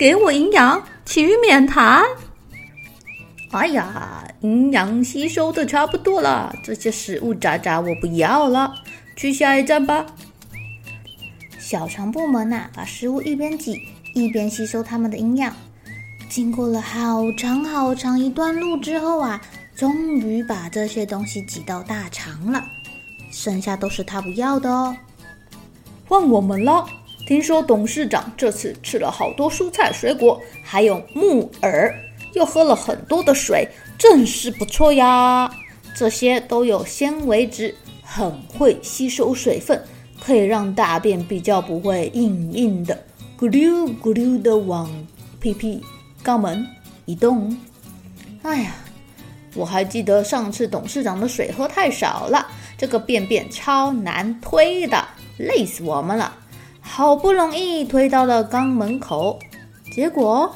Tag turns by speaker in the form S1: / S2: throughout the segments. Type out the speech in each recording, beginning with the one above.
S1: 给我营养，其余免谈。哎呀，营养吸收的差不多了，这些食物渣渣我不要了，去下一站吧。
S2: 小肠部门呐，把食物一边挤一边吸收它们的营养。经过了好长好长一段路之后啊，终于把这些东西挤到大肠了，剩下都是他不要的哦。
S1: 换我们了。听说董事长这次吃了好多蔬菜水果，还有木耳，又喝了很多的水，真是不错呀！这些都有纤维质，很会吸收水分，可以让大便比较不会硬硬的，咕溜咕溜的往屁屁肛门移动。哎呀，我还记得上次董事长的水喝太少了，这个便便超难推的，累死我们了。好不容易推到了肛门口，结果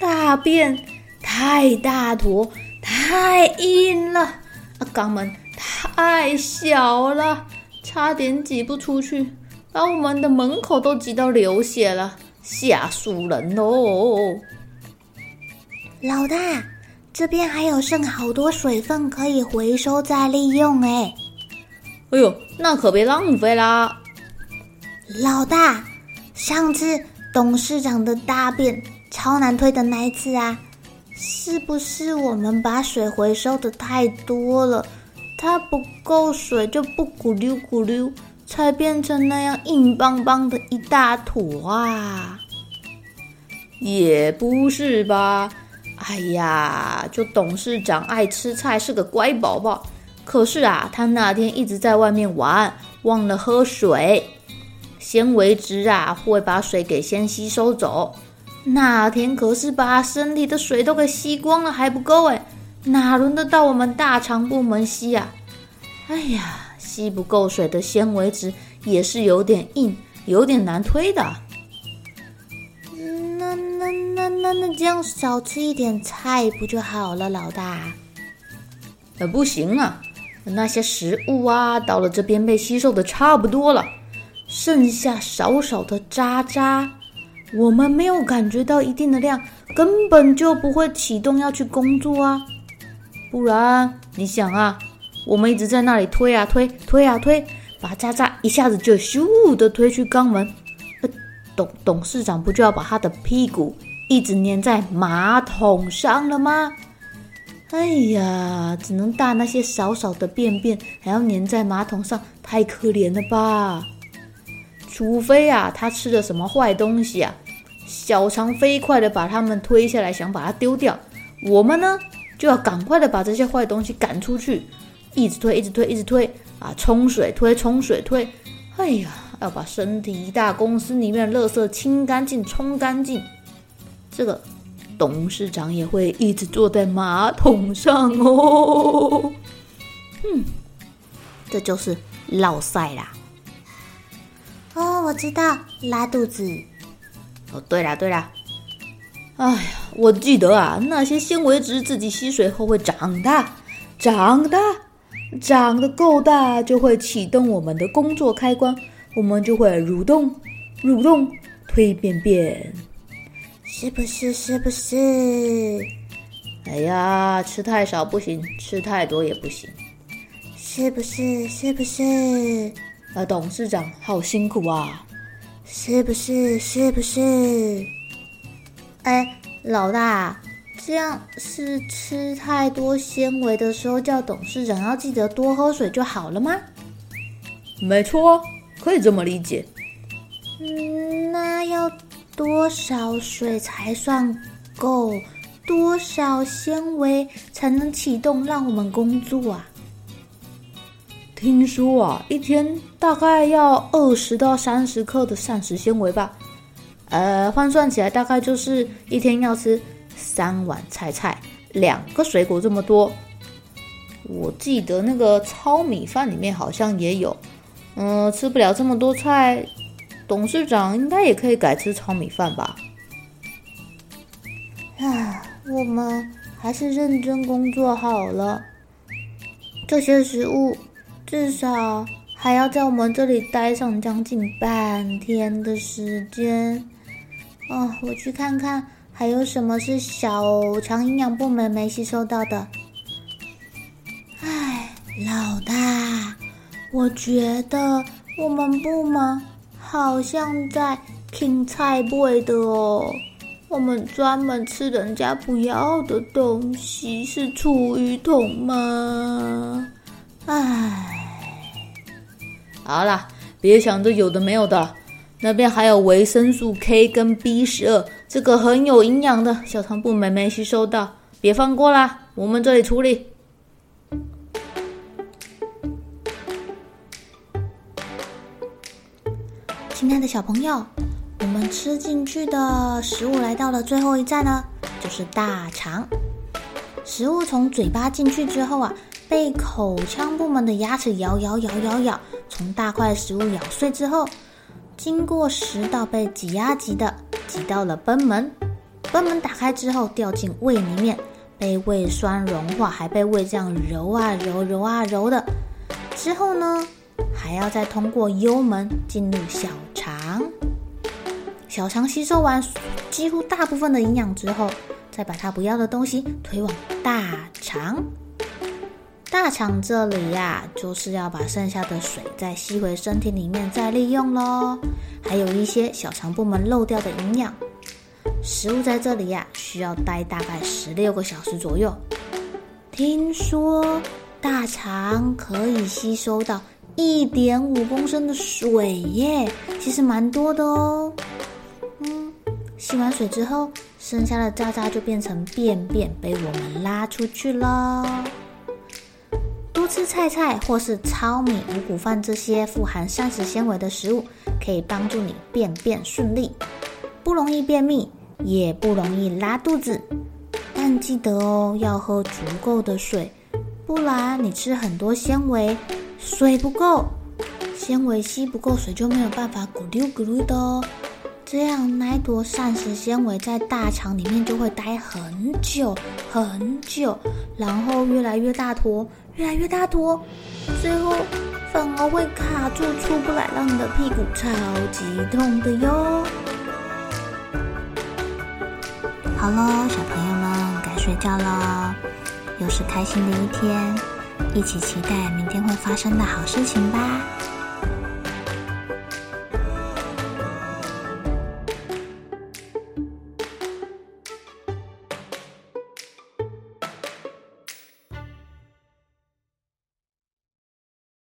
S1: 大便太大坨，太硬了，啊，肛门太小了，差点挤不出去，把我们的门口都挤到流血了，吓死人喽！
S2: 老大，这边还有剩好多水分可以回收再利用哎！
S1: 哎呦，那可别浪费啦！
S2: 老大，上次董事长的大便超难推的那一次啊，是不是我们把水回收的太多了？它不够水就不咕溜咕溜，才变成那样硬邦邦的一大坨啊？
S1: 也不是吧？哎呀，就董事长爱吃菜，是个乖宝宝。可是啊，他那天一直在外面玩，忘了喝水。纤维质啊，会把水给先吸收走。那天可是把身体的水都给吸光了，还不够哎，哪轮得到我们大肠部门吸呀？哎呀，吸不够水的纤维质也是有点硬，有点难推的。
S2: 那那那那那这样少吃一点菜不就好了，老大？
S1: 呃，不行啊，那些食物啊，到了这边被吸收的差不多了。剩下少少的渣渣，我们没有感觉到一定的量，根本就不会启动要去工作啊。不然你想啊，我们一直在那里推啊推，推啊推，把渣渣一下子就咻的推去肛门，董董事长不就要把他的屁股一直粘在马桶上了吗？哎呀，只能大那些少少的便便，还要粘在马桶上，太可怜了吧。除非啊，他吃了什么坏东西啊，小肠飞快的把它们推下来，想把它丢掉。我们呢，就要赶快的把这些坏东西赶出去，一直推，一直推，一直推啊，冲水推，冲水推。哎呀，要把身体一大公司里面的垃圾清干净，冲干净。这个董事长也会一直坐在马桶上哦。嗯，这就是落赛啦。
S2: 哦，我知道，拉肚子。
S1: 哦，对啦对啦。哎呀，我记得啊，那些纤维质自己吸水后会长大，长大，长得够大就会启动我们的工作开关，我们就会蠕动，蠕动，推便便。
S2: 是不是？是不是？
S1: 哎呀，吃太少不行，吃太多也不行。
S2: 是不是？是不是？
S1: 呃，董事长好辛苦啊，
S2: 是不是？是不是？哎，
S1: 老大，这样是吃太多纤维的时候，叫董事长要记得多喝水就好了吗？
S3: 没错，可以这么理解。
S1: 嗯，那要多少水才算够？多少纤维才能启动让我们工作啊？
S3: 听说啊，一天大概要二十到三十克的膳食纤维吧。呃，换算起来大概就是一天要吃三碗菜菜，两个水果这么多。我记得那个糙米饭里面好像也有。嗯、吃不了这么多菜，董事长应该也可以改吃糙米饭吧？
S1: 啊。我们还是认真工作好了。这些食物至少还要在我们这里待上将近半天的时间。哦，我去看看还有什么是小肠营养部门没吸收到的。哎，老大，我觉得我们部门好像在芹菜味的哦。我们专门吃人家不要的东西，是厨余桶吗？唉，
S3: 好啦，别想着有的没有的，那边还有维生素 K 跟 B 十二，这个很有营养的，小肠部没没吸收到，别放过啦，我们这里处理。
S1: 亲爱的小朋友。我们吃进去的食物来到了最后一站呢，就是大肠。食物从嘴巴进去之后啊，被口腔部门的牙齿咬咬咬咬咬，从大块食物咬碎之后，经过食道被挤压挤的挤到了贲门。贲门打开之后掉进胃里面，被胃酸融化，还被胃这样揉啊揉揉啊揉的。之后呢，还要再通过幽门进入小肠。小肠吸收完几乎大部分的营养之后，再把它不要的东西推往大肠。大肠这里呀，就是要把剩下的水再吸回身体里面再利用喽。还有一些小肠部门漏掉的营养，食物在这里呀，需要待大概十六个小时左右。听说大肠可以吸收到一点五公升的水耶，其实蛮多的哦。嗯吸完水之后，剩下的渣渣就变成便便，被我们拉出去了。菜菜或是糙米、五谷饭这些富含膳食纤维的食物，可以帮助你便便顺利，不容易便秘，也不容易拉肚子。但记得哦，要喝足够的水，不然你吃很多纤维，水不够，纤维吸不够水，就没有办法咕噜咕噜的哦。这样，那一坨膳食纤维在大肠里面就会待很久很久，然后越来越大坨，越来越大坨，最后反而会卡住出不来，让你的屁股超级痛的哟。好喽，小朋友们该睡觉了，又是开心的一天，一起期待明天会发生的好事情吧。